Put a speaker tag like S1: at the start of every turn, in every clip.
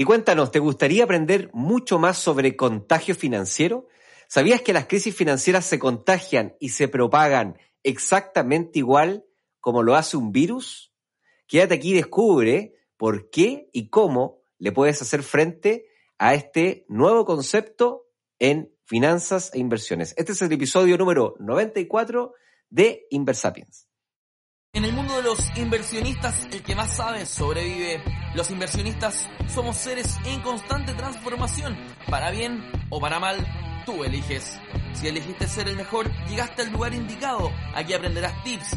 S1: Y cuéntanos, ¿te gustaría aprender mucho más sobre contagio financiero? ¿Sabías que las crisis financieras se contagian y se propagan exactamente igual como lo hace un virus? Quédate aquí y descubre por qué y cómo le puedes hacer frente a este nuevo concepto en finanzas e inversiones. Este es el episodio número 94 de Inversapiens.
S2: En el mundo de los inversionistas, el que más sabe sobrevive. Los inversionistas somos seres en constante transformación, para bien o para mal, tú eliges. Si elegiste ser el mejor, llegaste al lugar indicado. Aquí aprenderás tips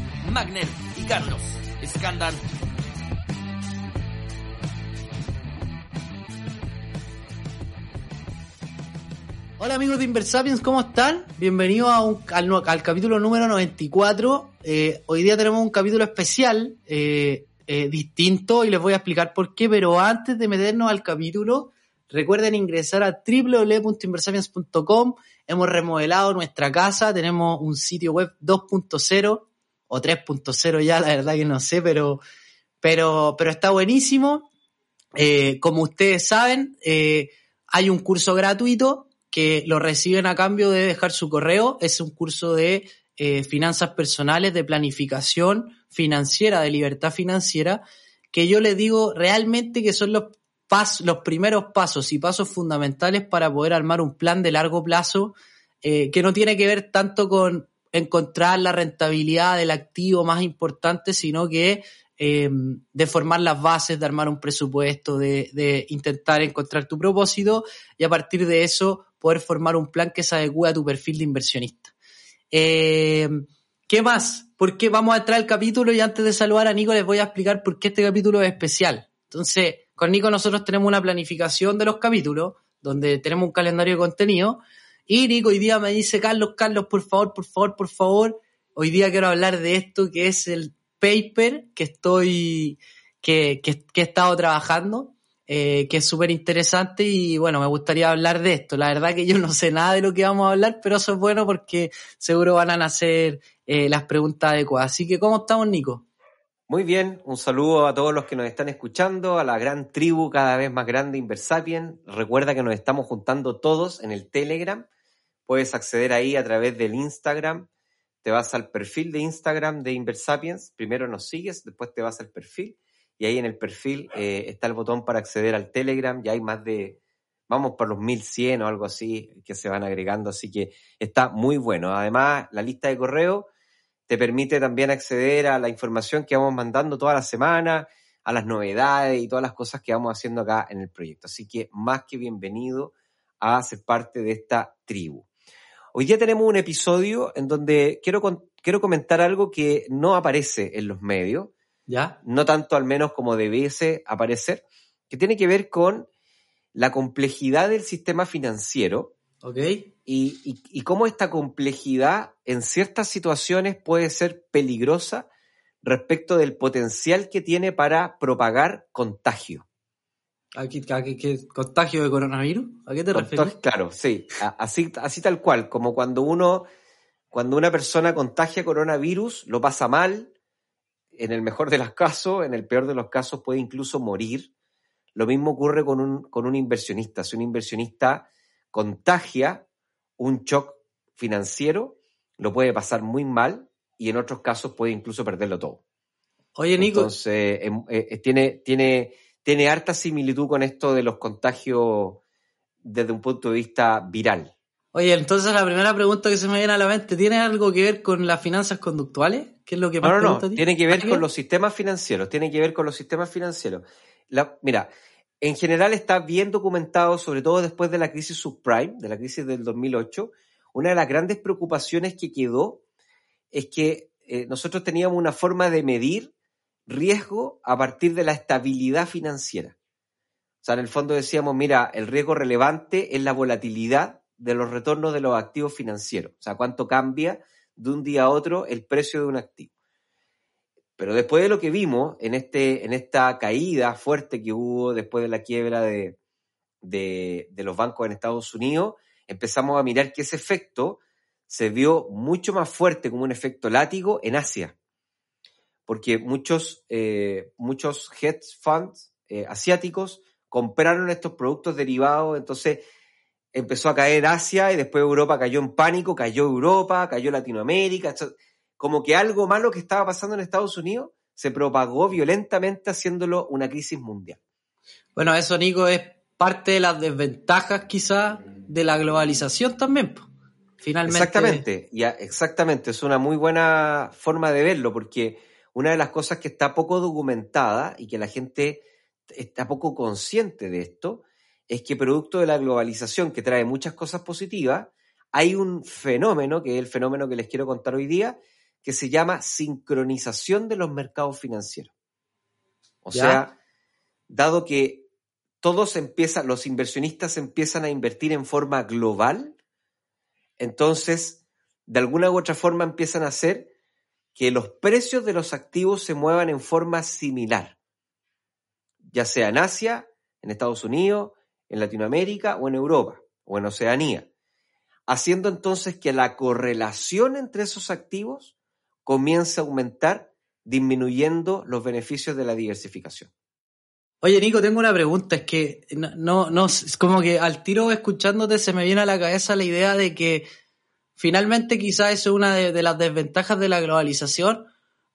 S2: Magner y Carlos Escándar.
S3: Hola amigos de Inversapiens, ¿cómo están? Bienvenidos a un, al, al, capítulo número 94. Eh, hoy día tenemos un capítulo especial, eh, eh, distinto, y les voy a explicar por qué, pero antes de meternos al capítulo, recuerden ingresar a www.inversapiens.com. Hemos remodelado nuestra casa, tenemos un sitio web 2.0 o 3.0 ya, la verdad que no sé, pero, pero, pero está buenísimo. Eh, como ustedes saben, eh, hay un curso gratuito que lo reciben a cambio de dejar su correo. Es un curso de eh, finanzas personales, de planificación financiera, de libertad financiera, que yo les digo realmente que son los, pas los primeros pasos y pasos fundamentales para poder armar un plan de largo plazo que no tiene que ver tanto con encontrar la rentabilidad del activo más importante, sino que eh, de formar las bases, de armar un presupuesto, de, intentar encontrar tu propósito y a partir de eso poder formar un plan que se adecue a tu perfil de inversionista. Eh, ¿Qué más? Porque vamos a entrar al capítulo y antes de saludar a Nico les voy a explicar por qué este capítulo es especial. Entonces, con Nico nosotros tenemos una planificación de los capítulos, donde tenemos un calendario de contenido, y Nico hoy día me dice, Carlos, Carlos, por favor, por favor, por favor, hoy día quiero hablar de esto que es el paper que estoy, que, que, he estado trabajando, eh, que es súper interesante y bueno, me gustaría hablar de esto. La verdad que yo no sé nada de lo que vamos a hablar, pero eso es bueno porque seguro van a nacer eh, las preguntas adecuadas. Así que, ¿cómo estamos, Nico?
S1: Muy bien, un saludo a todos los que nos están escuchando, a la gran tribu cada vez más grande Inversapien. Recuerda que nos estamos juntando todos en el Telegram. Puedes acceder ahí a través del Instagram. Te vas al perfil de Instagram de Inversapiens. Primero nos sigues, después te vas al perfil. Y ahí en el perfil eh, está el botón para acceder al Telegram. Ya hay más de, vamos por los 1100 o algo así que se van agregando. Así que está muy bueno. Además, la lista de correo te permite también acceder a la información que vamos mandando toda la semana, a las novedades y todas las cosas que vamos haciendo acá en el proyecto. Así que más que bienvenido a ser parte de esta tribu. Hoy día tenemos un episodio en donde quiero, quiero comentar algo que no aparece en los medios,
S3: ¿Ya?
S1: no tanto al menos como debiese aparecer, que tiene que ver con la complejidad del sistema financiero
S3: okay.
S1: Y, y, y cómo esta complejidad en ciertas situaciones puede ser peligrosa respecto del potencial que tiene para propagar contagio.
S3: ¿A qué, a qué, qué contagio de coronavirus? ¿A qué te refieres?
S1: Claro, sí, así, así tal cual, como cuando uno, cuando una persona contagia coronavirus, lo pasa mal, en el mejor de los casos, en el peor de los casos puede incluso morir. Lo mismo ocurre con un, con un inversionista. Si un inversionista contagia un shock financiero, lo puede pasar muy mal y en otros casos puede incluso perderlo todo.
S3: Oye, Nico.
S1: Entonces, eh, eh, tiene, tiene, tiene harta similitud con esto de los contagios desde un punto de vista viral.
S3: Oye, entonces la primera pregunta que se me viene a la mente, ¿tiene algo que ver con las finanzas conductuales? ¿Qué es lo que más
S1: no, no, no. tiene que ver con los sistemas financieros, tiene que ver con los sistemas financieros. La, mira, en general está bien documentado, sobre todo después de la crisis subprime, de la crisis del 2008, una de las grandes preocupaciones que quedó es que eh, nosotros teníamos una forma de medir riesgo a partir de la estabilidad financiera. O sea, en el fondo decíamos, mira, el riesgo relevante es la volatilidad de los retornos de los activos financieros. O sea, cuánto cambia de un día a otro el precio de un activo. Pero después de lo que vimos en, este, en esta caída fuerte que hubo después de la quiebra de, de, los bancos en Estados Unidos, empezamos a mirar que ese efecto se vio mucho más fuerte como un efecto látigo en Asia. Porque muchos, eh, muchos hedge funds eh, asiáticos compraron estos productos derivados, entonces empezó a caer Asia y después Europa cayó en pánico, cayó Europa, cayó Latinoamérica, como que algo malo que estaba pasando en Estados Unidos se propagó violentamente haciéndolo una crisis mundial.
S3: Bueno, eso Nico es parte de las desventajas quizás de la globalización también. Finalmente.
S1: Exactamente, ya, exactamente, es una muy buena forma de verlo porque una de las cosas que está poco documentada y que la gente está poco consciente de esto, es que producto de la globalización que trae muchas cosas positivas, hay un fenómeno, que es el fenómeno que les quiero contar hoy día, que se llama sincronización de los mercados financieros. O sea, dado que todos empiezan, los inversionistas empiezan a invertir en forma global, entonces, de alguna u otra forma empiezan a hacer que los precios de los activos se muevan en forma similar. Ya sea en Asia, en Estados Unidos, en Latinoamérica o en Europa o en Oceanía, haciendo entonces que la correlación entre esos activos comience a aumentar, disminuyendo los beneficios de la diversificación.
S3: Oye, Nico, tengo una pregunta. Es que no, no, como que al tiro escuchándote se me viene a la cabeza la idea de que finalmente quizás eso es una de las desventajas de la globalización,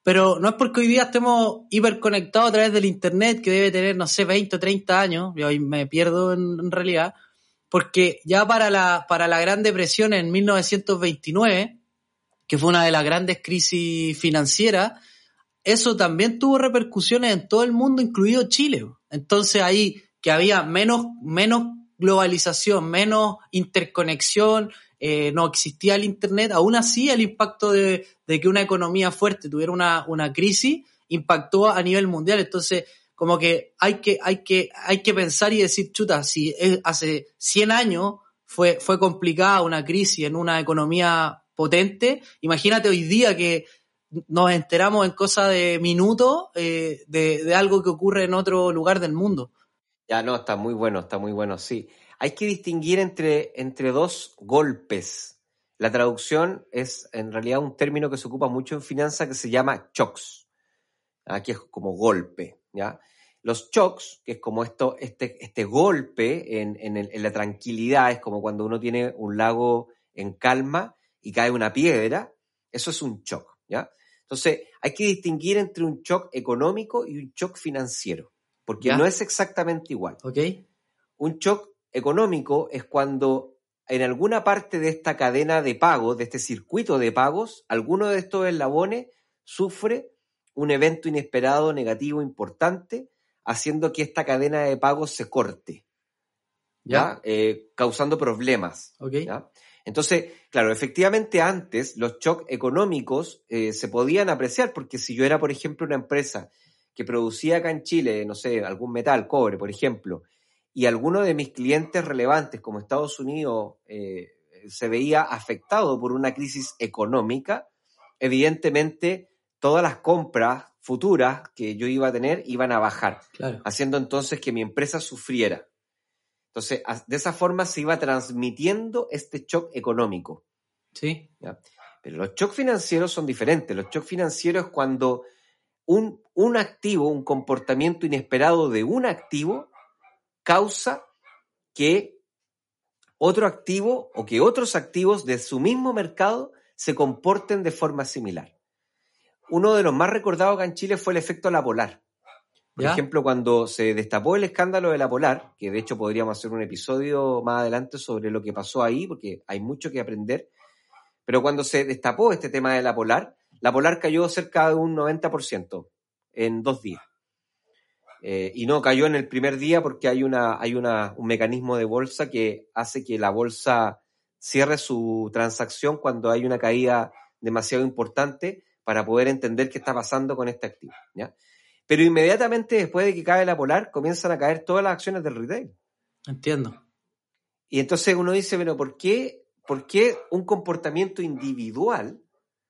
S3: pero no es porque hoy día estemos hiperconectados a través del Internet, que debe tener, no sé, 20 o 30 años, yo hoy me pierdo en, realidad, porque ya para la, para la Gran Depresión en 1929, que fue una de las grandes crisis financieras, eso también tuvo repercusiones en todo el mundo, incluido Chile. Entonces ahí que había menos, menos globalización, menos interconexión, eh, no existía el Internet, aún así el impacto de, que una economía fuerte tuviera una, crisis impactó a nivel mundial. Entonces, como que hay que, hay que, hay que pensar y decir, chuta, si hace 100 años fue, fue complicada una crisis en una economía potente, imagínate hoy día que nos enteramos en cosa de minutos eh, de, algo que ocurre en otro lugar del mundo.
S1: Ya no, está muy bueno, está muy bueno, sí. Hay que distinguir entre, entre dos golpes. La traducción es en realidad un término que se ocupa mucho en finanzas que se llama shocks. Aquí es como golpe, ¿ya? Los shocks, que es como esto, este, este golpe en, en, la tranquilidad, es como cuando uno tiene un lago en calma y cae una piedra, eso es un shock, ¿ya? Entonces, hay que distinguir entre un shock económico y un shock financiero, porque no es exactamente igual.
S3: ¿Ok?
S1: Un shock económico es cuando en alguna parte de esta cadena de pagos, de este circuito de pagos, alguno de estos eslabones sufre un evento inesperado negativo importante, haciendo que esta cadena de pagos se corte, ¿ya? Eh, causando problemas. Entonces, claro, efectivamente antes los shocks económicos eh, se podían apreciar, porque si yo era, por ejemplo, una empresa que producía acá en Chile, no sé, algún metal, cobre, por ejemplo, y alguno de mis clientes relevantes, como Estados Unidos, eh, se veía afectado por una crisis económica, evidentemente todas las compras futuras que yo iba a tener iban a bajar, haciendo entonces que mi empresa sufriera. Entonces, de esa forma se iba transmitiendo este shock económico.
S3: Sí.
S1: Pero los shocks financieros son diferentes. Los shocks financieros es cuando un, un activo, un comportamiento inesperado de un activo causa que otro activo o que otros activos de su mismo mercado se comporten de forma similar. Uno de los más recordados acá en Chile fue el efecto La Polar. Por ejemplo, cuando se destapó el escándalo de La Polar, que de hecho podríamos hacer un episodio más adelante sobre lo que pasó ahí, porque hay mucho que aprender, pero cuando se destapó este tema de La Polar, La Polar cayó cerca de un 90% en dos días. Eh, y no cayó en el primer día porque hay, una, hay una, un mecanismo de bolsa que hace que la bolsa cierre su transacción cuando hay una caída demasiado importante para poder entender qué está pasando con este activo. ¿ya? Pero inmediatamente después de que cae la polar, comienzan a caer todas las acciones del retail.
S3: Entiendo.
S1: Y entonces uno dice, bueno, ¿por qué, por qué un comportamiento individual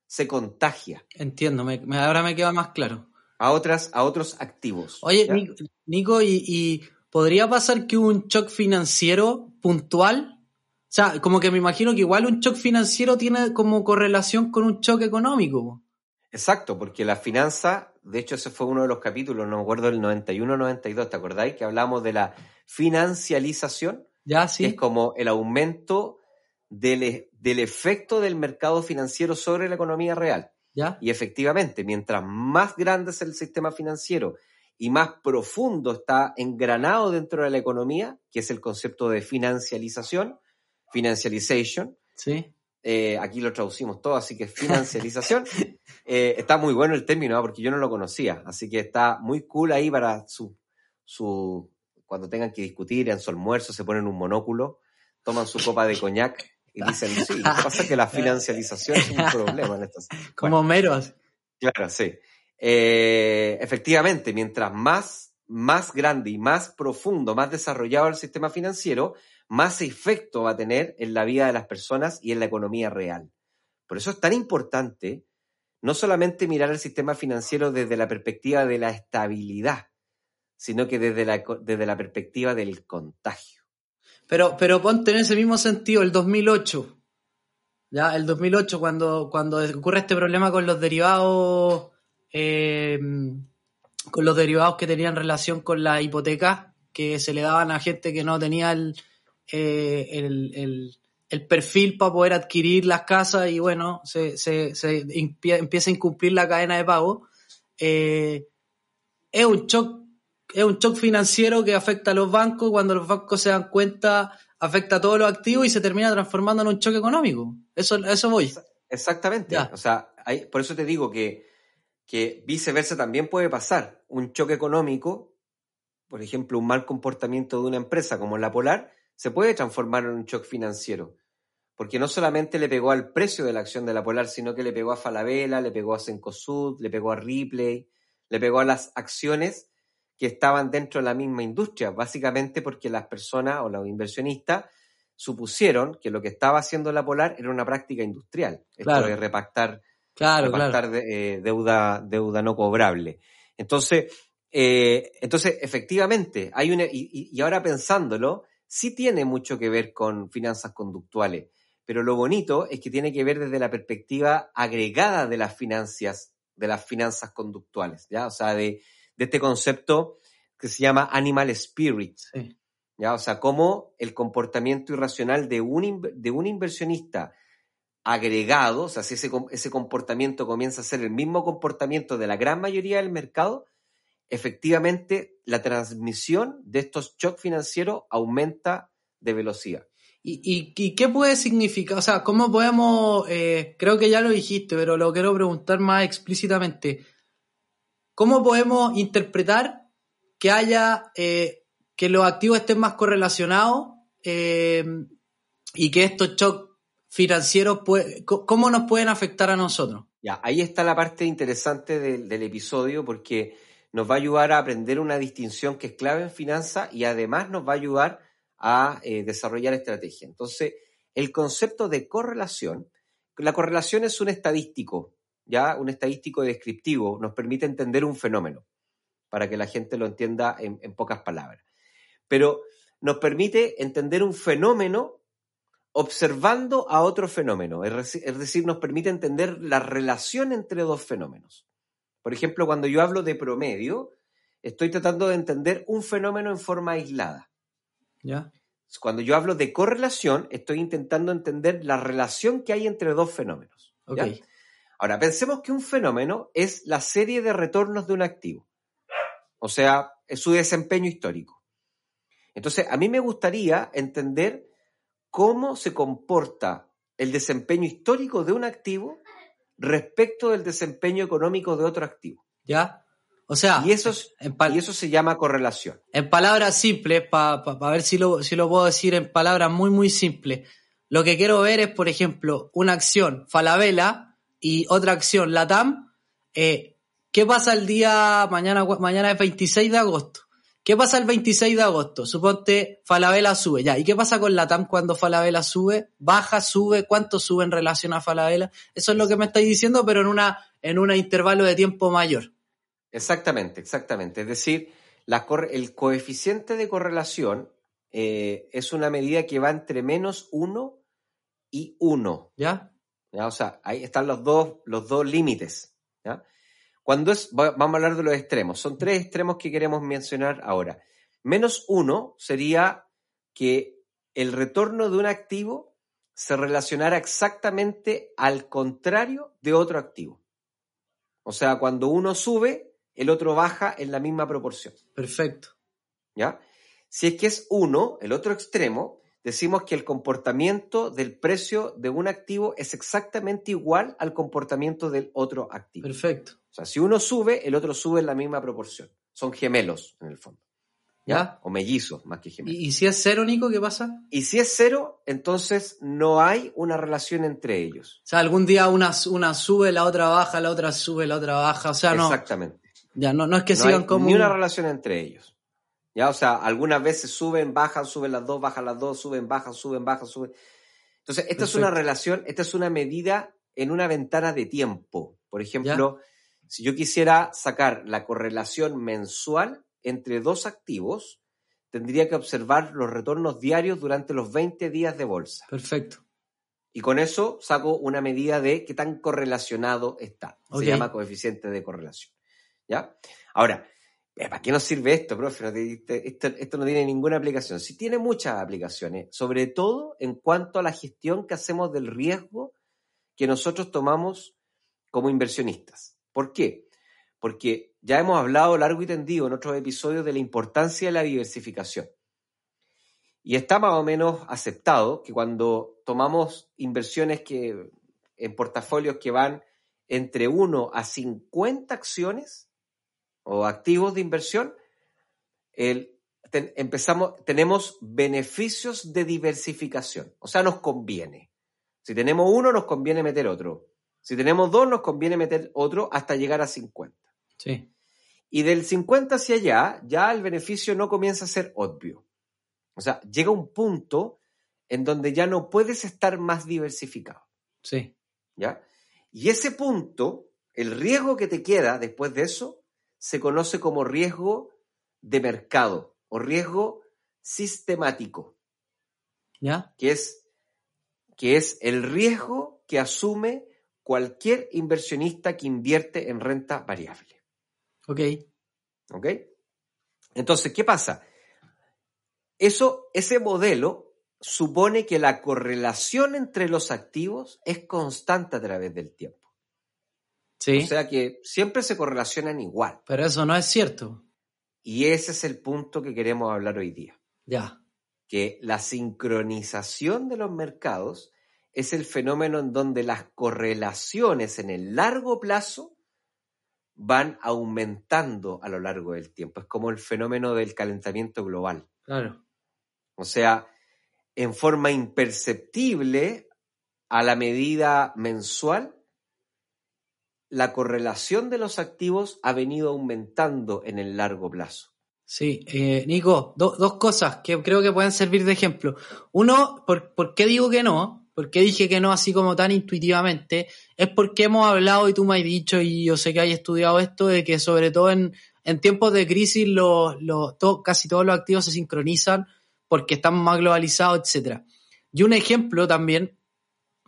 S1: se contagia
S3: Entiendo, me- me- ahora me queda más claro.
S1: a, otras, a otros activos?
S3: Oye,
S1: ¿ya?
S3: Nico, Nico, ¿y, y podría pasar que un shock financiero puntual? O sea, como que me imagino que igual un shock financiero tiene como correlación con un shock económico.
S1: Exacto, porque la finanza, de hecho ese fue uno de los capítulos, no me acuerdo, el 91-92, ¿te acordáis? Que hablamos de la financialización,
S3: Ya,
S1: que es
S3: sí.
S1: como el aumento del, e- del efecto del mercado financiero sobre la economía real.
S3: Ya.
S1: Y efectivamente, mientras más grande es el sistema financiero y más profundo está engranado dentro de la economía, que es el concepto de financialización, financialization,
S3: Sí.
S1: Eh, aquí lo traducimos todo, así que financialización. Eh, está muy bueno el término, ¿ah? porque yo no lo conocía, así que está muy cool ahí para su, su cuando tengan que discutir en su almuerzo, se ponen un monóculo, toman su copa de coñac y dicen, sí, lo que pasa es que la financialización es un problema en estas.
S3: Como mero. así.
S1: Claro, sí. Eh, efectivamente, mientras más, más grande y más profundo, más desarrollado el sistema financiero, más efecto va a tener en la vida de las personas y en la economía real. Por eso es tan importante no solamente mirar el sistema financiero desde la perspectiva de la estabilidad, sino que desde la, desde la perspectiva del contagio.
S3: Pero, pero ponte en ese mismo sentido, el 2008. Ya, el 2008, cuando, cuando ocurre este problema con los derivados, eh, con los derivados que tenían relación con la hipoteca, que se le daban a gente que no tenía el, eh, el, el- el perfil para poder adquirir las casas y bueno, se, se, se empieza a incumplir la cadena de pago. eh, es un shock es un shock financiero que afecta a los bancos, cuando los bancos se dan cuenta, afecta a todos los activos y se termina transformando en un choque económico. Eso, eso voy.
S1: Exactamente.
S3: Ya.
S1: O sea, hay- por eso te digo que, que viceversa también puede pasar. Un choque económico, por ejemplo, un mal comportamiento de una empresa como la Polar, se puede transformar en un shock financiero. Porque no solamente le pegó al precio de la acción de la Polar, sino que le pegó a Falabella, le pegó a Cencosud, le pegó a Ripley, le pegó a las acciones que estaban dentro de la misma industria, básicamente porque las personas o los inversionistas supusieron que lo que estaba haciendo la Polar era una práctica industrial, esto
S3: Claro.
S1: de repactar,
S3: Claro,
S1: repactar
S3: claro.
S1: de- eh, deuda, deuda no cobrable. Entonces, eh, entonces efectivamente, hay una, y- y ahora pensándolo, sí tiene mucho que ver con finanzas conductuales, pero lo bonito es que tiene que ver desde la perspectiva agregada de las finanzas, de las finanzas conductuales, ¿ya? O sea, de, de este concepto que se llama animal spirit,
S3: Sí.
S1: ¿ya? O sea, cómo el comportamiento irracional de un, de un inversionista agregado, o sea, si ese, ese comportamiento comienza a ser el mismo comportamiento de la gran mayoría del mercado, efectivamente la transmisión de estos shocks financieros aumenta de velocidad.
S3: ¿Y, y, y qué puede significar? O sea, ¿cómo podemos, eh, creo que ya lo dijiste, pero lo quiero preguntar más explícitamente, ¿cómo podemos interpretar que haya, eh, que los activos estén más correlacionados eh, y que estos shocks financieros, pue- co- ¿cómo nos pueden afectar a nosotros?
S1: Ya, ahí está la parte interesante del, del episodio porque nos va a ayudar a aprender una distinción que es clave en finanzas y además nos va a ayudar a eh, desarrollar estrategia. Entonces, el concepto de correlación, la correlación es un estadístico, ya un estadístico descriptivo, nos permite entender un fenómeno, para que la gente lo entienda en, en pocas palabras. Pero nos permite entender un fenómeno observando a otro fenómeno, es decir, nos permite entender la relación entre dos fenómenos. Por ejemplo, cuando yo hablo de promedio, estoy tratando de entender un fenómeno en forma aislada.
S3: ¿Ya?
S1: Cuando yo hablo de correlación, estoy intentando entender la relación que hay entre dos fenómenos.
S3: Ok.
S1: ¿ya? Ahora, pensemos que un fenómeno es la serie de retornos de un activo, o sea, es su desempeño histórico. Entonces, a mí me gustaría entender cómo se comporta el desempeño histórico de un activo respecto del desempeño económico de otro activo.
S3: ¿Ya? O sea,
S1: Y eso, es-
S3: en,
S1: y eso se llama correlación.
S3: en palabras simples, para ver si lo, si lo puedo decir en palabras muy, muy simples, lo que quiero ver es, por ejemplo, una acción Falabella y otra acción Latam, eh, ¿qué pasa el día, mañana, mañana es 26 de agosto? ¿Qué pasa el 26 de agosto? Suponte Falabella sube, ya. ¿Y qué pasa con la TAM cuando Falabella sube? ¿Baja, sube? ¿Cuánto sube en relación a Falabella? Eso es lo que me estáis diciendo, pero en una, en un intervalo de tiempo mayor.
S1: Exactamente, exactamente. Es decir, la el coeficiente de correlación eh, es una medida que va entre menos 1 y 1.
S3: ¿Ya?
S1: ¿Ya? O sea, ahí están los dos, los dos límites. ¿ya? Cuando es, vamos a hablar de los extremos. Son tres extremos que queremos mencionar ahora. Menos uno sería que el retorno de un activo se relacionara exactamente al contrario de otro activo. O sea, cuando uno sube, el otro baja en la misma proporción.
S3: Perfecto.
S1: ¿Ya? Si es que es uno, el otro extremo, decimos que el comportamiento del precio de un activo es exactamente igual al comportamiento del otro activo.
S3: Perfecto.
S1: O sea, si uno sube, el otro sube en la misma proporción. Son gemelos, en el fondo. ¿Ya? O mellizos, más que gemelos.
S3: ¿Y, si es cero, Nico, qué pasa?
S1: Y si es cero, entonces no hay una relación entre ellos.
S3: O sea, algún día una, una sube, la otra baja, la otra sube, la otra baja. O sea, no.
S1: Exactamente.
S3: Ya, no, no es que sigan como.
S1: Ni una relación entre ellos. ¿Ya? O sea, algunas veces suben, bajan, suben las dos, bajan las dos, suben, bajan, suben, bajan, suben. Entonces, esta es una relación, esta es una medida en una ventana de tiempo. Por ejemplo, si yo quisiera sacar la correlación mensual entre dos activos, tendría que observar los retornos diarios durante los 20 días de bolsa.
S3: Perfecto.
S1: Y con eso saco una medida de qué tan correlacionado está. Se llama coeficiente de correlación. ¿Ya? Ahora, eh, ¿Para qué nos sirve esto, profe? esto, no tiene ninguna aplicación. Sí tiene muchas aplicaciones, sobre todo en cuanto a la gestión que hacemos del riesgo que nosotros tomamos como inversionistas. ¿Por qué? Porque ya hemos hablado largo y tendido en otros episodios de la importancia de la diversificación. Y está más o menos aceptado que cuando tomamos inversiones que, en portafolios que van entre 1 a 50 acciones, o activos de inversión, el, empezamos, tenemos beneficios de diversificación. O sea, nos conviene. Si tenemos uno, nos conviene meter otro. Si tenemos dos, nos conviene meter otro hasta llegar a 50.
S3: Sí.
S1: Y del 50 hacia allá, ya el beneficio no comienza a ser obvio. O sea, llega un punto en donde ya no puedes estar más diversificado.
S3: Sí.
S1: ¿Ya? Y ese punto, el riesgo que te queda después de eso, se conoce como riesgo de mercado o riesgo sistemático.
S3: ¿Ya?
S1: Que es, que es el riesgo que asume cualquier inversionista que invierte en renta variable.
S3: Ok.
S1: ¿Ok? Entonces, ¿qué pasa? Eso, ese modelo supone que la correlación entre los activos es constante a través del tiempo. O sea que siempre se correlacionan igual.
S3: Pero eso no es cierto.
S1: Y ese es el punto que queremos hablar hoy día.
S3: Ya.
S1: Que la sincronización de los mercados es el fenómeno en donde las correlaciones en el largo plazo van aumentando a lo largo del tiempo. Es como el fenómeno del calentamiento global.
S3: Claro.
S1: O sea, en forma imperceptible a la medida mensual, la correlación de los activos ha venido aumentando en el largo plazo.
S3: Sí, eh, Nico, dos cosas que creo que pueden servir de ejemplo. Uno, por, qué digo que no? ¿Por qué dije que no así como tan intuitivamente? Es porque hemos hablado y tú me has dicho, y yo sé que hay estudiado esto, de que sobre todo en, tiempos de crisis los, casi todos los activos se sincronizan porque están más globalizados, etc. Y un ejemplo también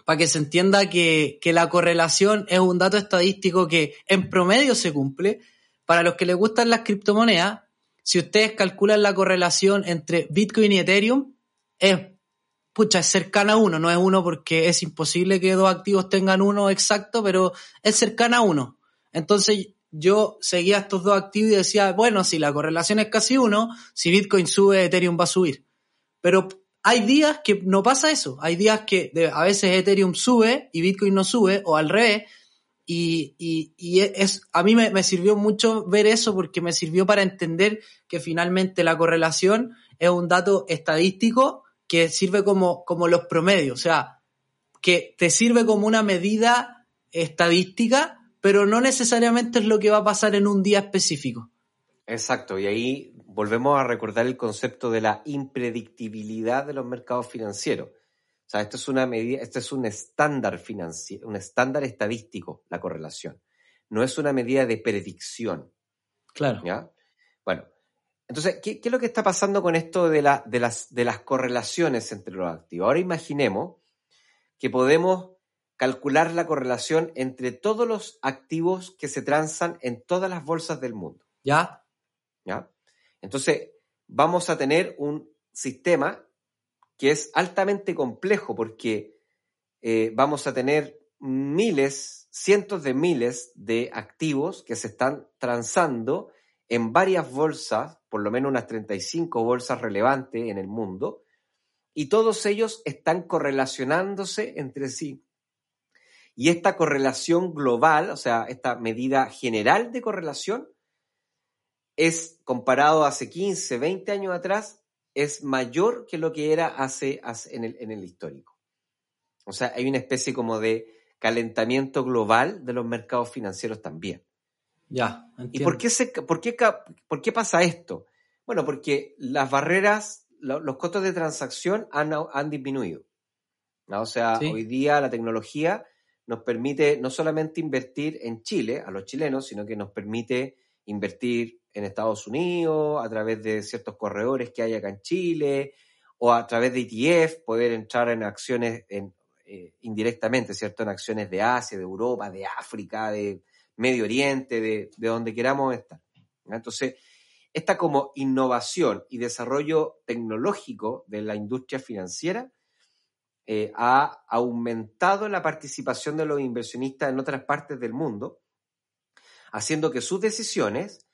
S3: para que se entienda que, la correlación es un dato estadístico que en promedio se cumple. Para los que les gustan las criptomonedas, si ustedes calculan la correlación entre Bitcoin y Ethereum, es, pucha, es cercana a uno, no es uno porque es imposible que dos activos tengan uno exacto, pero es cercana a uno. Entonces yo seguía estos dos activos y decía, bueno, si la correlación es casi uno, si Bitcoin sube, Ethereum va a subir. Pero hay días que no pasa eso. Hay días que a veces Ethereum sube y Bitcoin no sube, o al revés. Y, es, a mí me, sirvió mucho ver eso porque me sirvió para entender que finalmente la correlación es un dato estadístico que sirve como, como los promedios. O sea, que te sirve como una medida estadística, pero no necesariamente es lo que va a pasar en un día específico.
S1: Exacto, y ahí volvemos a recordar el concepto de la impredictibilidad de los mercados financieros. O sea, esto es una medida, esto es un estándar financiero, un estándar estadístico, la correlación. No es una medida de predicción.
S3: Claro.
S1: ¿Ya? Bueno, entonces, ¿qué, qué es lo que está pasando con esto de, la, de, las, de las correlaciones entre los activos? Ahora imaginemos que podemos calcular la correlación entre todos los activos que se transan en todas las bolsas del mundo.
S3: ¿Ya?
S1: ¿Ya? Entonces, vamos a tener un sistema que es altamente complejo porque eh, vamos a tener miles, cientos de miles de activos que se están transando en varias bolsas, por lo menos unas 35 bolsas relevantes en el mundo, y todos ellos están correlacionándose entre sí. Y esta correlación global, o sea, esta medida general de correlación, es comparado hace 15, 20 años atrás, es mayor que lo que era hace, hace en, el, en el histórico. O sea, hay una especie como de calentamiento global de los mercados financieros también.
S3: Ya.
S1: ¿Y por qué, se, por, qué, por qué pasa esto? Bueno, porque las barreras, los costos de transacción han, han disminuido. ¿no? O sea,
S3: Sí.
S1: hoy día la tecnología nos permite no solamente invertir en Chile, a los chilenos, sino que nos permite invertir en Estados Unidos, a través de ciertos corredores que hay acá en Chile, o a través de ETF, poder entrar en acciones en, eh, indirectamente, ¿cierto? En acciones de Asia, de Europa, de África, de Medio Oriente, de, de donde queramos estar. Entonces, esta como innovación y desarrollo tecnológico de la industria financiera eh, ha aumentado la participación de los inversionistas en otras partes del mundo, haciendo que sus decisiones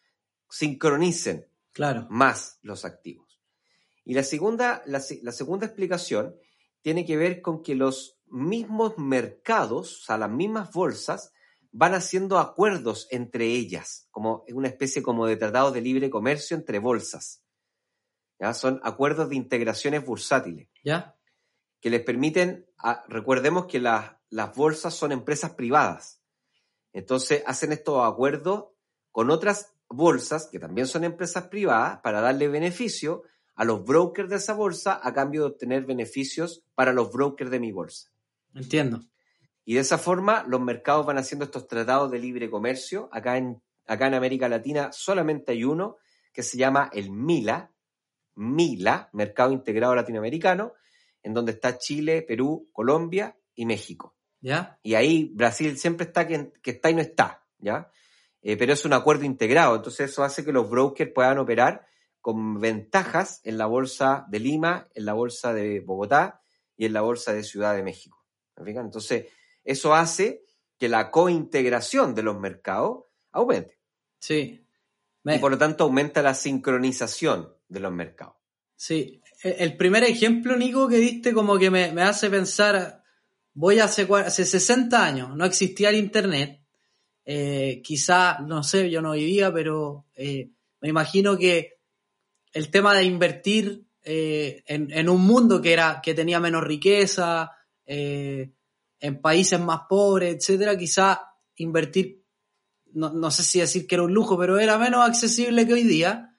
S1: sincronicen
S3: Claro.
S1: más los activos. Y la segunda, la, se- la segunda explicación tiene que ver con que los mismos mercados, o sea, las mismas bolsas, van haciendo acuerdos entre ellas, como una especie como de tratado de libre comercio entre bolsas. ¿Ya? Son acuerdos de integraciones bursátiles
S3: ¿Ya?
S1: que les permiten, a- recordemos que las, las bolsas son empresas privadas. Entonces hacen estos acuerdos con otras bolsas, que también son empresas privadas, para darle beneficio a los brokers de esa bolsa a cambio de obtener beneficios para los brokers de mi bolsa.
S3: Entiendo.
S1: Y de esa forma los mercados van haciendo estos tratados de libre comercio. Acá en, acá en América Latina solamente hay uno que se llama el MILA, MILA, Mercado Integrado Latinoamericano, en donde está Chile, Perú, Colombia y México.
S3: ¿Ya?
S1: Y ahí Brasil siempre está que, que está y no está, ¿ya? Eh, pero es un acuerdo integrado, entonces eso hace que los brokers puedan operar con ventajas en la bolsa de Lima, en la bolsa de Bogotá y en la bolsa de Ciudad de México. ¿Me fijan? Entonces, eso hace que la cointegración de los mercados aumente
S3: Sí. Me-
S1: y por lo tanto aumenta la sincronización de los mercados.
S3: Sí, E- el primer ejemplo, Nico, que diste como que me, me hace pensar, voy hace, hace 60 años, no existía el Internet, eh, quizá, no sé, yo no vivía, pero eh, me imagino que el tema de invertir eh, en, en un mundo que, era, que tenía menos riqueza, eh, en países más pobres, etcétera, quizá invertir, no, no sé si decir que era un lujo, pero era menos accesible que hoy día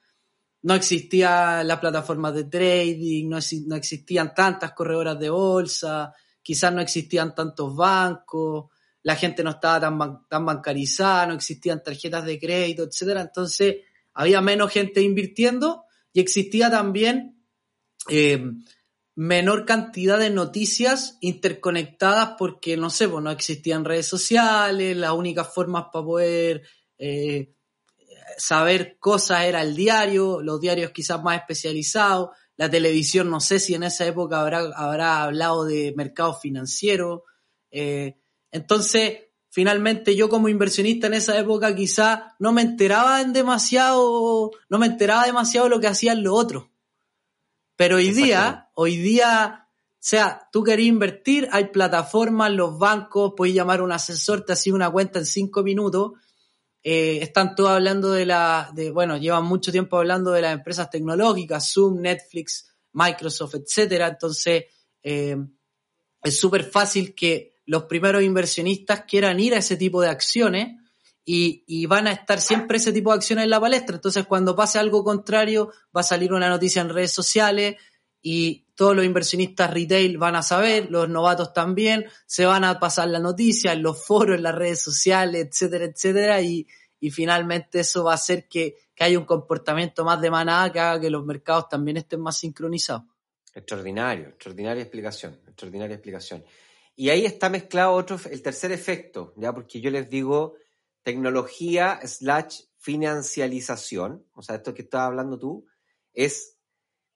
S3: no existían las plataformas de trading, no, no existían tantas corredoras de bolsa, quizás no existían tantos bancos, la gente no estaba tan, tan bancarizada, no existían tarjetas de crédito, etcétera. Entonces había menos gente invirtiendo y existía también eh, menor cantidad de noticias interconectadas porque, no sé, pues no existían redes sociales, las únicas formas para poder eh, saber cosas era el diario, los diarios quizás más especializados, la televisión no sé si en esa época habrá, habrá hablado de mercado financiero. eh, entonces, finalmente yo como inversionista en esa época quizá no me enteraba en demasiado, no me enteraba demasiado de lo que hacían los otros. Pero hoy día. Hoy día, o sea, tú querías invertir, hay plataformas, los bancos, puedes llamar a un asesor, te hace una cuenta en cinco minutos. Eh, están todos hablando de la, de, bueno, llevan mucho tiempo hablando de las empresas tecnológicas, Zoom, Netflix, Microsoft, etcétera. Entonces, eh, es súper fácil que los primeros inversionistas quieran ir a ese tipo de acciones y, van a estar siempre ese tipo de acciones en la palestra. Entonces, cuando pase algo contrario, va a salir una noticia en redes sociales y todos los inversionistas retail van a saber, los novatos también, se van a pasar la noticia en los foros, en las redes sociales, etcétera, etcétera, y, y finalmente eso va a hacer que, que haya un comportamiento más de manada que haga que los mercados también estén más sincronizados.
S1: Extraordinario, extraordinaria explicación, extraordinaria explicación. Y ahí está mezclado otro, el tercer efecto, ya porque yo les digo tecnología slash financialización, o sea, esto que estabas hablando tú, es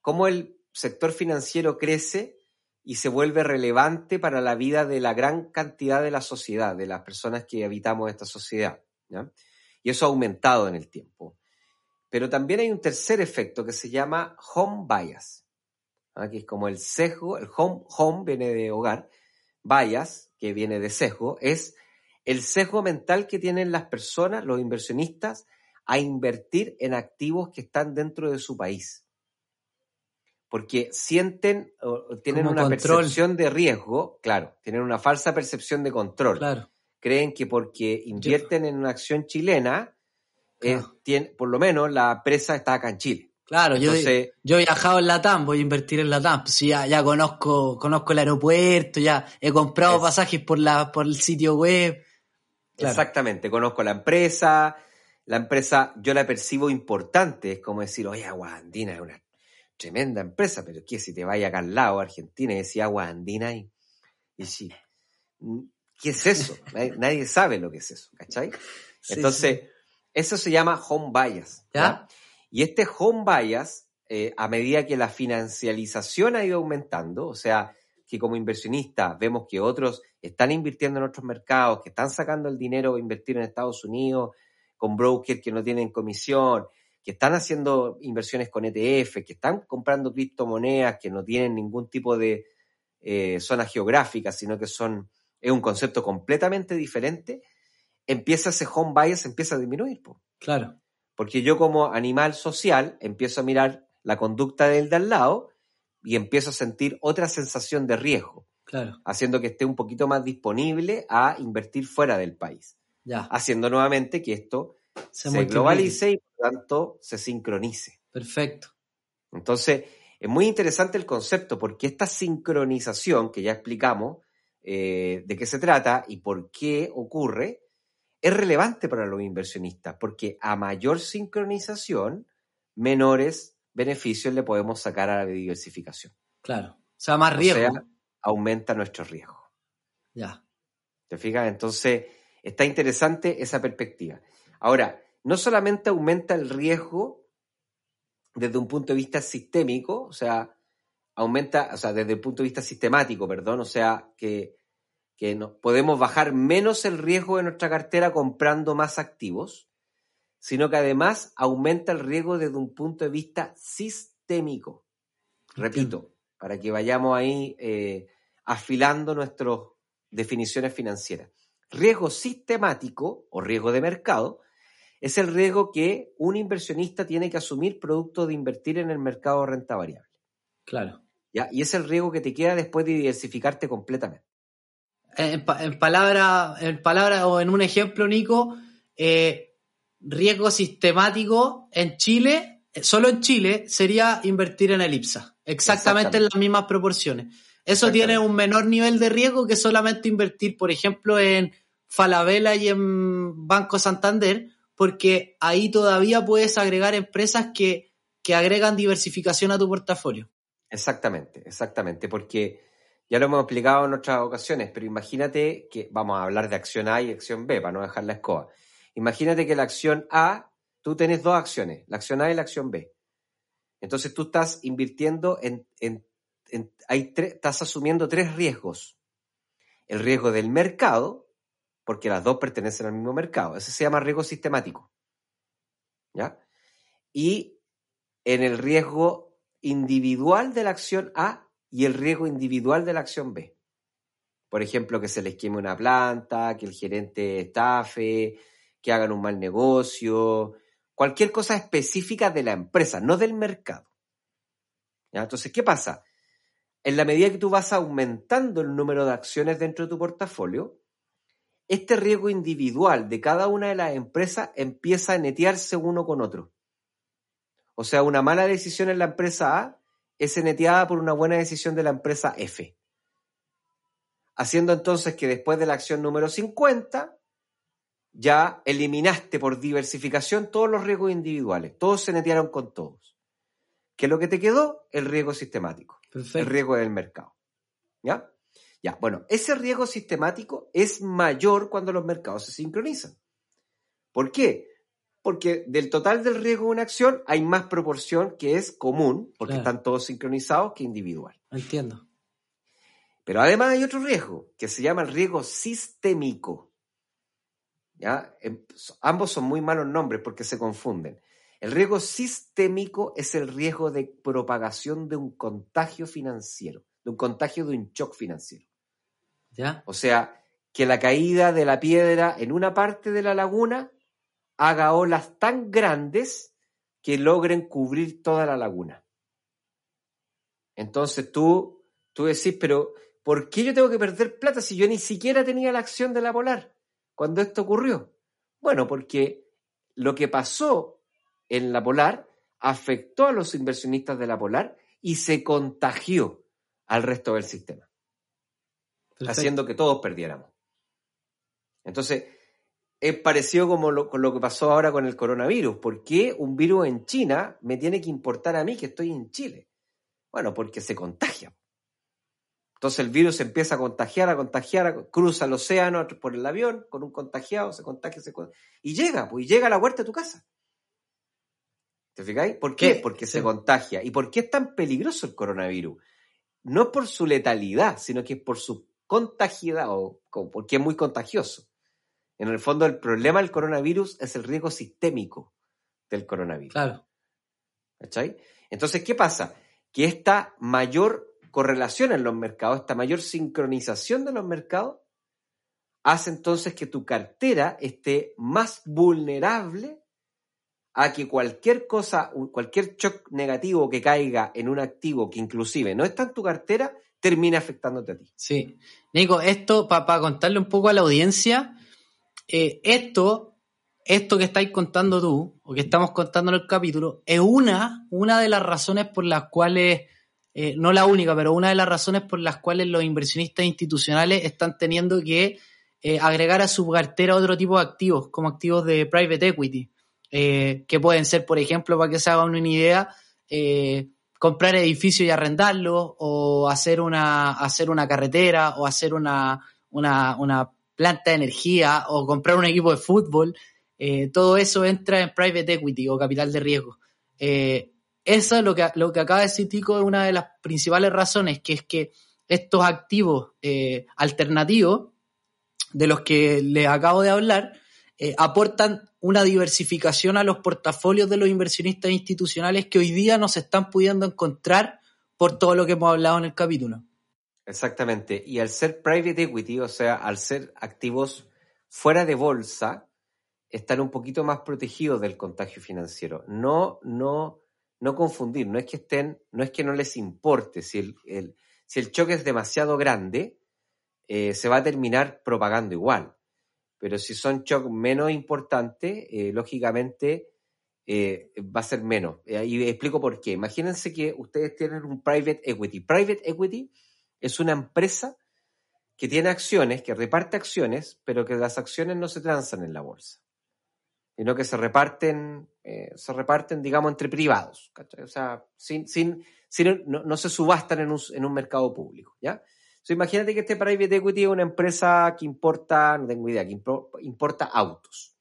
S1: cómo el sector financiero crece y se vuelve relevante para la vida de la gran cantidad de la sociedad, de las personas que habitamos esta sociedad. Y eso ha aumentado en el tiempo. Pero también hay un tercer efecto que se llama home bias, que es como el sesgo, el home, home viene de hogar, bias, que viene de sesgo, es el sesgo mental que tienen las personas, los inversionistas, a invertir en activos que están dentro de su país porque sienten o tienen una percepción de riesgo, claro, tienen una falsa percepción de control.
S3: Claro.
S1: Creen que porque invierten en una acción chilena, por lo menos la empresa está acá en Chile.
S3: Claro, yo, yo he viajado en la TAM, voy a invertir en la TAM. Pues ya, ya conozco, conozco el aeropuerto, ya he comprado pasajes por la, por el sitio web.
S1: Exactamente, conozco la empresa, la empresa yo la percibo importante, es como decir, oye, Aguandina es una tremenda empresa, pero ¿qué si te vaya acá al lado, Argentina, y decía agua andina y, y sí, mm, ¿qué es eso? nadie, sabe lo que es eso, ¿cachai? Entonces, eso se llama home bias. ¿ya? Y este home bias, eh, a medida que la financialización ha ido aumentando, o sea, que como inversionista vemos que otros están invirtiendo en otros mercados, que están sacando el dinero a invertir en Estados Unidos, con brokers que no tienen comisión, que están haciendo inversiones con ETF, que están comprando criptomonedas que no tienen ningún tipo de eh, zona geográfica, sino que son, es un concepto completamente diferente, empieza ese home bias, empieza a disminuir.
S3: Claro.
S1: Porque yo como animal social empiezo a mirar la conducta del de al lado y empiezo a sentir otra sensación de riesgo.
S3: Claro.
S1: Haciendo que esté un poquito más disponible a invertir fuera del país.
S3: Ya.
S1: Haciendo nuevamente que esto se, globalice y por tanto se sincronice.
S3: Perfecto.
S1: Entonces, es muy interesante el concepto porque esta sincronización que ya explicamos eh, de qué se trata y por qué ocurre, es relevante para los inversionistas porque a mayor sincronización, menores beneficios le podemos sacar a la diversificación.
S3: Claro. O sea, más riesgo. O sea,
S1: aumenta nuestro riesgo.
S3: Ya.
S1: ¿Te fijas? Entonces, está interesante esa perspectiva. Ahora, no solamente aumenta el riesgo desde un punto de vista sistémico, o sea, aumenta, o sea, desde el punto de vista sistemático, perdón, o sea, que, que podemos bajar menos el riesgo de nuestra cartera comprando más activos, sino que además aumenta el riesgo desde un punto de vista sistémico. Repito, para que vayamos ahí eh, afilando nuestras definiciones financieras. Riesgo sistemático o riesgo de mercado es el riesgo que un inversionista tiene que asumir producto de invertir en el mercado de renta variable.
S3: Claro.
S1: ¿Ya? Y es el riesgo que te queda después de diversificarte completamente.
S3: En, palabra, en palabra o en un ejemplo, Nico, eh, riesgo sistemático en Chile, solo en Chile, sería invertir en Elipsa. Exactamente, en las mismas proporciones. Eso tiene un menor nivel de riesgo que solamente invertir, por ejemplo, en Falabella y en Banco Santander, porque ahí todavía puedes agregar empresas que, que agregan diversificación a tu portafolio.
S1: Exactamente, exactamente, porque ya lo hemos explicado en otras ocasiones, pero imagínate que vamos a hablar de acción A y acción B para no dejar la escoba. Imagínate que la acción A, tú tienes dos acciones, la acción A y la acción B. Entonces tú estás invirtiendo en, en, hay estás asumiendo tres riesgos. El riesgo del mercado, porque las dos pertenecen al mismo mercado. Ese se llama riesgo sistemático. ¿Ya? Y en el riesgo individual de la acción A y el riesgo individual de la acción B. Por ejemplo, que se les queme una planta, que el gerente estafe, que hagan un mal negocio, cualquier cosa específica de la empresa, no del mercado. ¿Ya? Entonces, ¿qué pasa? En la medida que tú vas aumentando el número de acciones dentro de tu portafolio, este riesgo individual de cada una de las empresas empieza a netearse uno con otro. O sea, una mala decisión en la empresa A es neteada por una buena decisión de la empresa F. Haciendo entonces que después de la acción número 50, ya eliminaste por diversificación todos los riesgos individuales. Todos se netearon con todos. ¿Qué es lo que te quedó? El riesgo sistemático. El riesgo del mercado. ¿Ya? Ya, bueno, ese riesgo sistemático es mayor cuando los mercados se sincronizan. ¿Por qué? Porque del total del riesgo de una acción hay más proporción que es común, porque están todos sincronizados, que individual.
S3: Entiendo.
S1: Pero además hay otro riesgo, que se llama el riesgo sistémico. ¿Ya? Em, ambos son muy malos nombres porque se confunden. El riesgo sistémico es el riesgo de propagación de un contagio financiero, de un contagio de un shock financiero. O sea, que la caída de la piedra en una parte de la laguna haga olas tan grandes que logren cubrir toda la laguna. Entonces tú, tú decís, pero ¿por qué yo tengo que perder plata si yo ni siquiera tenía la acción de la Polar cuando esto ocurrió? Bueno, porque lo que pasó en la Polar afectó a los inversionistas de la Polar y se contagió al resto del sistema, haciendo que todos perdiéramos. Entonces, es parecido como lo, con lo que pasó ahora con el coronavirus. ¿Por qué un virus en China me tiene que importar a mí que estoy en Chile? Bueno, porque se contagia. Entonces el virus empieza a contagiar, a contagiar, cruza el océano por el avión con un contagiado, se contagia, se contagia, y llega, pues llega a la huerta de tu casa. ¿Te fijáis? ¿Por qué? Porque se contagia. ¿Y por qué es tan peligroso el coronavirus? No es por su letalidad, sino que es por su contagiedad o porque es muy contagioso. En el fondo, el problema del coronavirus es el riesgo sistémico del coronavirus.
S3: Claro.
S1: ¿Cachai? Entonces, ¿qué pasa? Que esta mayor correlación en los mercados, esta mayor sincronización de los mercados, hace entonces que tu cartera esté más vulnerable a que cualquier cosa, cualquier shock negativo que caiga en un activo que inclusive no está en tu cartera, termine afectándote a ti.
S3: Sí. Nico, esto, para contarle un poco a la audiencia, eh, esto, esto que estáis contando tú, o que estamos contando en el capítulo, es una, una de las razones por las cuales, eh, no la única, pero una de las razones por las cuales los inversionistas institucionales están teniendo que eh, agregar a su cartera otro tipo de activos, como activos de private equity. Que pueden ser, por ejemplo, para que se hagan una idea, comprar edificios y arrendarlos, o hacer una, hacer una carretera, o hacer una, una, una planta de energía, o comprar un equipo de fútbol. Eh, todo eso entra en private equity o capital de riesgo. eso es lo que, lo que acaba de decir Tico, es una de las principales razones, que es que estos activos alternativos de los que les acabo de hablar, aportan una diversificación a los portafolios de los inversionistas institucionales que hoy día no se están pudiendo encontrar por todo lo que hemos hablado en el capítulo.
S1: Exactamente. Y al ser private equity, o sea, al ser activos fuera de bolsa, están un poquito más protegidos del contagio financiero. No, no, no confundir, no es que estén, no es que no les importe. Si el, si el choque es demasiado grande, eh, se va a terminar propagando igual. Pero si son shocks menos importantes, eh, lógicamente eh, va a ser menos. Eh, y explico por qué. Imagínense que ustedes tienen un private equity. Private equity es una empresa que tiene acciones, que reparte acciones, pero que las acciones no se transan en la bolsa, sino que se reparten, se reparten, digamos, entre privados, O sea, sin, sin, no, no, se subastan en un, en un mercado público, ¿ya? Imagínate que este private equity es una empresa que importa, no tengo idea, que importa autos.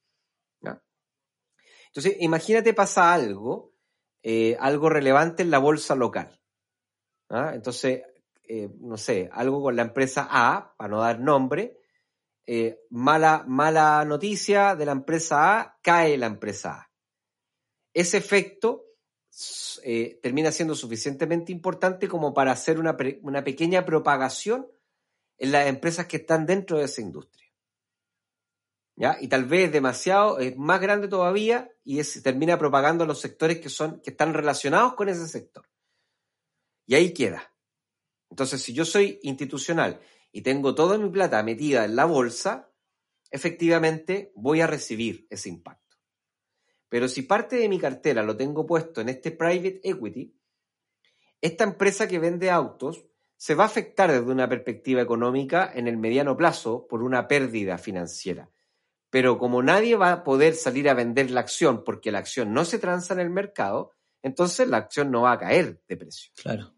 S1: Entonces, imagínate pasa algo, eh, algo relevante en la bolsa local. Entonces, eh, no sé, algo con la empresa A, para no dar nombre, eh, mala, mala noticia de la empresa A, cae la empresa A. Ese efecto eh, termina siendo suficientemente importante como para hacer una, pequeña propagación en las empresas que están dentro de esa industria. ¿Ya? Y tal vez demasiado, es más grande todavía y se termina propagando los sectores que, son, que están relacionados con ese sector. Y ahí queda. Entonces, si yo soy institucional y tengo toda mi plata metida en la bolsa, efectivamente voy a recibir ese impacto. Pero si parte de mi cartera lo tengo puesto en este private equity, esta empresa que vende autos se va a afectar desde una perspectiva económica en el mediano plazo por una pérdida financiera. Pero como nadie va a poder salir a vender la acción porque la acción no se transa en el mercado, entonces la acción no va a caer de precio.
S3: Claro.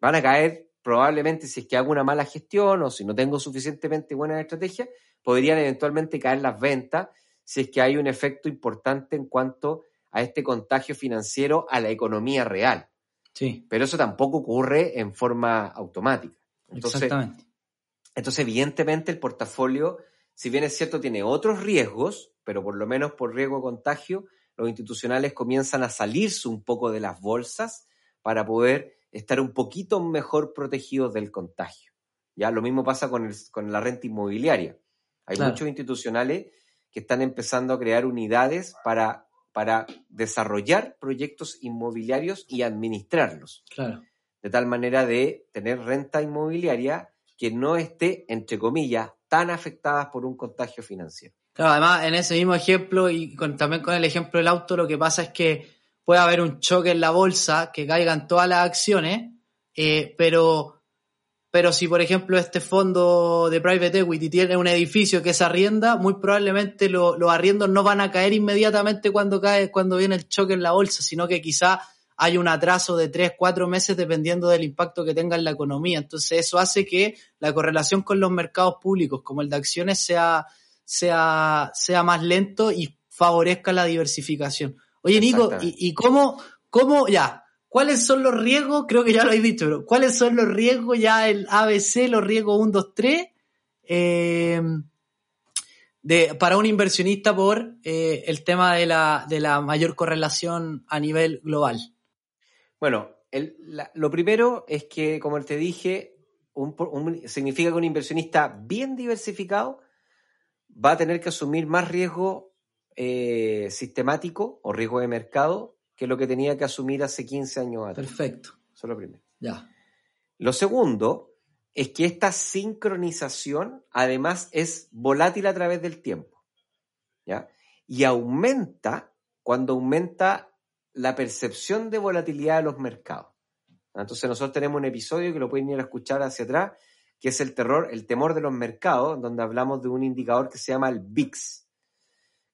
S1: Van a caer probablemente si es que hago una mala gestión o si no tengo suficientemente buena estrategia, podrían eventualmente caer las ventas si es que hay un efecto importante en cuanto a este contagio financiero a la economía real.
S3: Sí.
S1: Pero eso tampoco ocurre en forma automática. Entonces,
S3: Exactamente.
S1: entonces, evidentemente, el portafolio, si bien es cierto, tiene otros riesgos, pero por lo menos por riesgo de contagio, los institucionales comienzan a salirse un poco de las bolsas para poder estar un poquito mejor protegidos del contagio. Ya lo mismo pasa con, el- con la renta inmobiliaria. Hay
S3: Claro.
S1: muchos institucionales que están empezando a crear unidades para, para desarrollar proyectos inmobiliarios y administrarlos,
S3: Claro.
S1: de tal manera de tener renta inmobiliaria que no esté, entre comillas, tan afectada por un contagio financiero.
S3: Claro, además, en ese mismo ejemplo y con- también con el ejemplo del auto, lo que pasa es que puede haber un choque en la bolsa, que caigan todas las acciones, eh, pero, pero si, por ejemplo, este fondo de private equity tiene un edificio que se arrienda, muy probablemente lo- los arriendos no van a caer inmediatamente cuando cae, cuando viene el choque en la bolsa, sino que quizá hay un atraso de tres, cuatro meses dependiendo del impacto que tenga en la economía. Entonces, eso hace que la correlación con los mercados públicos, como el de acciones, sea, sea, sea más lento y favorezca la diversificación. Oye, Nico. ¿y, y cómo, cómo, ya, cuáles son los riesgos? Creo que ya lo habéis dicho, pero ¿cuáles son los riesgos ya el ABC, los riesgos 1, 2, 3? Eh, de, para un inversionista por eh, el tema de la, de la mayor correlación a nivel global.
S1: Bueno, lo primero es que, como te dije, un- significa que un inversionista bien diversificado va a tener que asumir más riesgo eh, sistemático o riesgo de mercado que lo que tenía que asumir hace 15 años atrás.
S3: Perfecto,
S1: Eso es lo primero.
S3: ya.
S1: Lo segundo es que esta sincronización además es volátil a través del tiempo. ¿ya? Y aumenta cuando aumenta la percepción de volatilidad de los mercados. Entonces nosotros tenemos un episodio que lo pueden ir a escuchar hacia atrás, que es el terror, el temor de los mercados, donde hablamos de un indicador que se llama el VIX,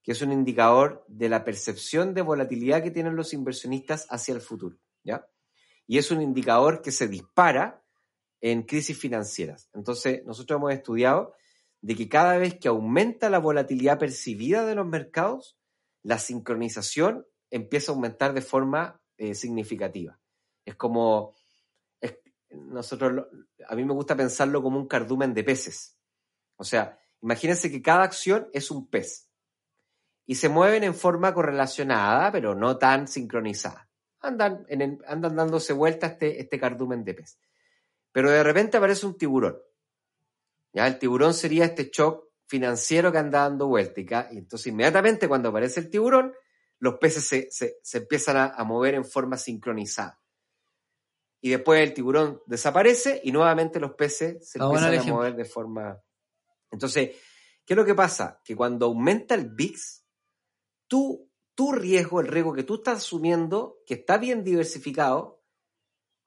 S1: que es un indicador de la percepción de volatilidad que tienen los inversionistas hacia el futuro. ¿ya? Y es un indicador que se dispara en crisis financieras. Entonces, nosotros hemos estudiado de que cada vez que aumenta la volatilidad percibida de los mercados, la sincronización empieza a aumentar de forma eh, significativa. Es como, nosotros, a mí me gusta pensarlo como un cardumen de peces. O sea, imagínense que cada acción es un pez y se mueven en forma correlacionada, pero no tan sincronizada. Andan, en el- andan dándose vuelta este, este cardumen de pez. Pero de repente aparece un tiburón. ¿ya? El tiburón sería este shock financiero que anda dando vuelta. Y, entonces inmediatamente cuando aparece el tiburón, los peces se, se- se empiezan a, a mover en forma sincronizada. Y después el tiburón desaparece y nuevamente los peces se
S3: Ah,
S1: empiezan a mover de forma... Entonces, ¿qué es lo que pasa? Que cuando aumenta el VIX, tú, tu riesgo, el riesgo que tú estás asumiendo, que está bien diversificado,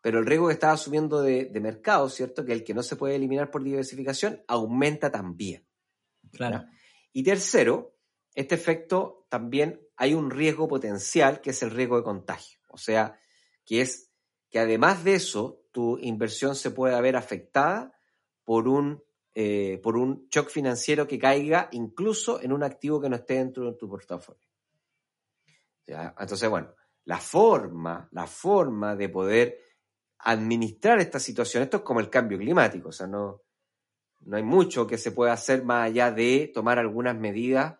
S1: pero el riesgo que estás asumiendo de, de mercado, ¿cierto? Que el que no se puede eliminar por diversificación, aumenta también.
S3: Claro.
S1: Y tercero, este efecto también hay un riesgo potencial que es el riesgo de contagio. O sea, que es que además de eso, tu inversión se puede ver afectada por un, eh, por un shock financiero que caiga incluso en un activo que no esté dentro de tu portafolio. Entonces, bueno, la forma, la forma de poder administrar esta situación, esto es como el cambio climático, o sea, no, no hay mucho que se pueda hacer más allá de tomar algunas medidas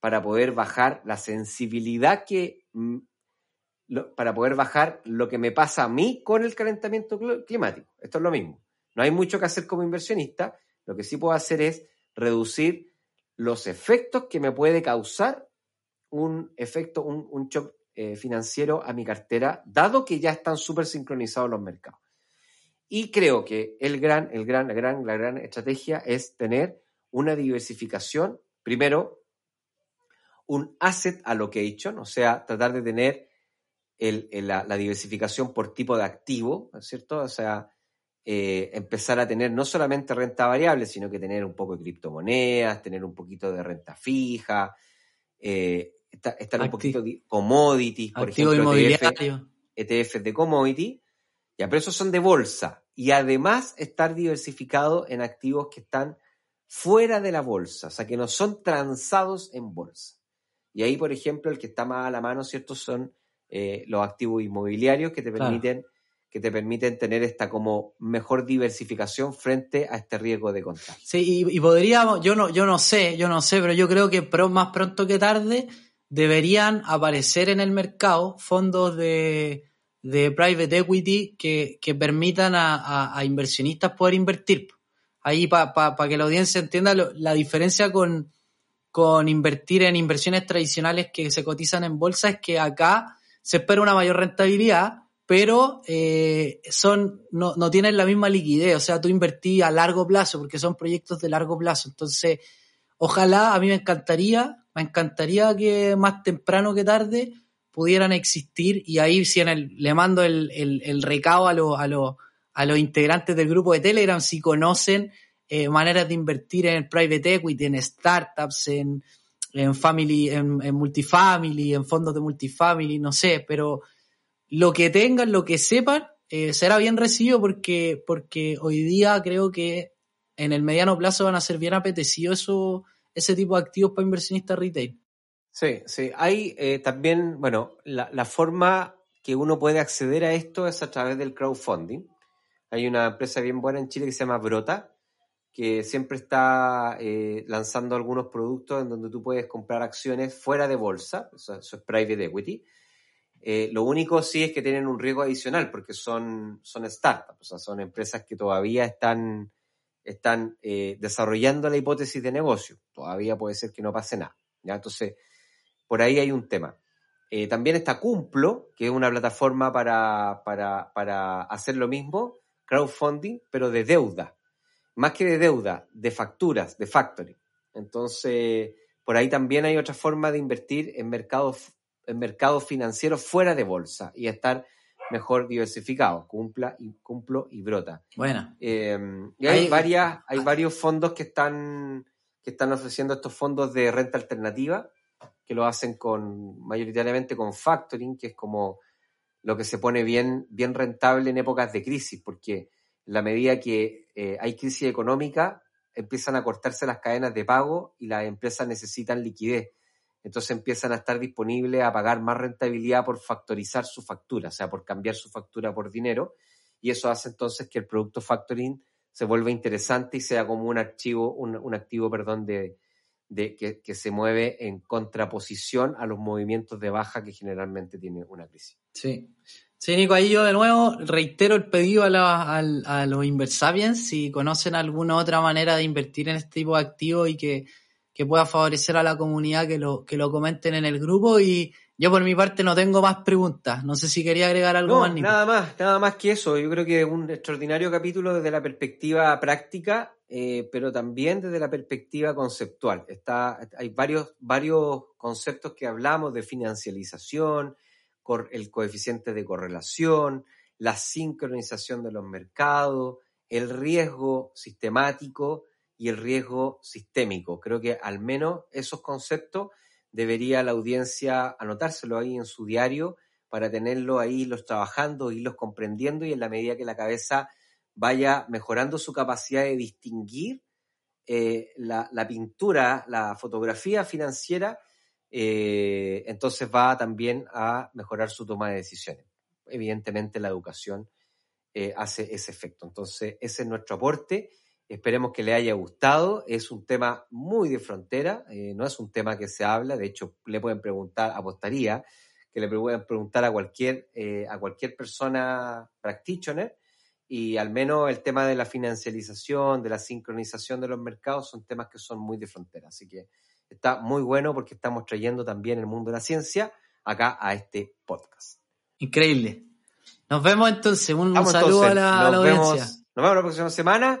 S1: para poder bajar la sensibilidad que mm, para poder bajar lo que me pasa a mí con el calentamiento cl- climático. Esto es lo mismo. No hay mucho que hacer como inversionista. Lo que sí puedo hacer es reducir los efectos que me puede causar un efecto, un, un shock eh, financiero a mi cartera, dado que ya están súper sincronizados los mercados. Y creo que el gran, el gran, la gran, la gran estrategia es tener una diversificación primero, un asset allocation, o sea, tratar de tener el, la, la, diversificación por tipo de activo, ¿no es cierto? O sea, eh, empezar a tener no solamente renta variable, sino que tener un poco de criptomonedas, tener un poquito de renta fija, eh, estar, un poquito commodities, por ejemplo, ETF, ETFs de commodity, ya, pero esos son de bolsa y además estar diversificado en activos que están fuera de la bolsa, o sea, que no son transados en bolsa. Y ahí, por ejemplo, el que está más a la mano, ¿cierto? Son eh, los activos inmobiliarios que te permiten que te permiten tener esta como mejor diversificación frente a este riesgo de contagio.
S3: Sí, y, podríamos, yo no, yo no sé, yo no sé, pero yo creo que más pronto que tarde deberían aparecer en el mercado fondos de, de private equity que, que permitan a, inversionistas poder invertir. Ahí para pa, que la audiencia entienda la diferencia con, con invertir en inversiones tradicionales que se cotizan en bolsa es que acá se espera una mayor rentabilidad, pero eh, son, no, no, tienen la misma liquidez, o sea, tú invertí a largo plazo porque son proyectos de largo plazo. Entonces, ojalá, a mí me encantaría, me encantaría que más temprano que tarde pudieran existir y ahí si en el, le mando el, el, el recado a, lo, a, lo, a los integrantes del grupo de Telegram si conocen eh, maneras de invertir en private equity, en startups, en, en family, en, multifamily, en fondos de multifamily, no sé, pero lo que tengan, lo que sepan, eh, será bien recibido porque, porque hoy día creo que en el mediano plazo van a ser bien apetecidos ese tipo de activos para inversionistas retail.
S1: Sí, sí. Hay eh, también, bueno, la, forma que uno puede acceder a esto es a través del crowdfunding. Hay una empresa bien buena en Chile que se llama Brota, que siempre está eh, lanzando algunos productos en donde tú puedes comprar acciones fuera de bolsa, eso es private equity, eh, lo único sí es que tienen un riesgo adicional porque son, son startups, o sea, son empresas que todavía están, están eh, desarrollando la hipótesis de negocio. Todavía puede ser que no pase nada. ¿ya? Entonces, por ahí hay un tema. Eh, también está Cumplo, que es una plataforma para, para, para hacer lo mismo, crowdfunding, pero de deuda. Más que de deuda, de facturas, de factory. Entonces, por ahí también hay otra forma de invertir en mercados en mercados financieros fuera de bolsa y estar mejor diversificado, cumpla y cumplo y brota.
S3: Bueno.
S1: Em, y hay, varias, hay varios fondos que están, que están ofreciendo estos fondos de renta alternativa, que lo hacen con, mayoritariamente con factoring, que es como lo que se pone bien, bien rentable en épocas de crisis, porque la medida que eh, hay crisis económica, empiezan a cortarse las cadenas de pago y las empresas necesitan liquidez entonces empiezan a estar disponibles a pagar más rentabilidad por factorizar su factura, o sea, por cambiar su factura por dinero, y eso hace entonces que el producto factoring se vuelva interesante y sea como un archivo, un, activo, perdón, de, que, se mueve en contraposición a los movimientos de baja que generalmente tiene una crisis.
S3: Sí. Sí, Nico, ahí yo de nuevo reitero el pedido a, la, a, a los Inversapiens si conocen alguna otra manera de invertir en este tipo de activos y que que pueda favorecer a la comunidad, que lo, que lo comenten en el grupo y yo por mi parte no tengo más preguntas. No sé si quería agregar algo
S1: no,
S3: más.
S1: Nada más, nada más que eso. Yo creo que es un extraordinario capítulo desde la perspectiva práctica, eh, pero también desde la perspectiva conceptual. Está, hay varios, varios conceptos que hablamos de financialización, el coeficiente de correlación, la sincronización de los mercados, el riesgo sistemático y el riesgo sistémico. Creo que al menos esos conceptos debería la audiencia anotárselo ahí en su diario para tenerlo ahí, los trabajando, irlos comprendiendo y en la medida que la cabeza vaya mejorando su capacidad de distinguir eh, la, la, pintura, la fotografía financiera, eh, entonces va también a mejorar su toma de decisiones. Evidentemente la educación eh, hace ese efecto. Entonces ese es nuestro aporte Esperemos que le haya gustado. Es un tema muy de frontera, eh, no es un tema que se habla. De hecho, le pueden preguntar, apostaría, que le pueden preguntar a cualquier, eh, a cualquier persona practitioner. Y al menos el tema de la financialización, de la sincronización de los mercados, son temas que son muy de frontera. Así que está muy bueno porque estamos trayendo también el mundo de la ciencia acá a este podcast.
S3: Increíble. Nos vemos entonces. Un, saludo a la, audiencia.
S1: nos vemos la próxima semana.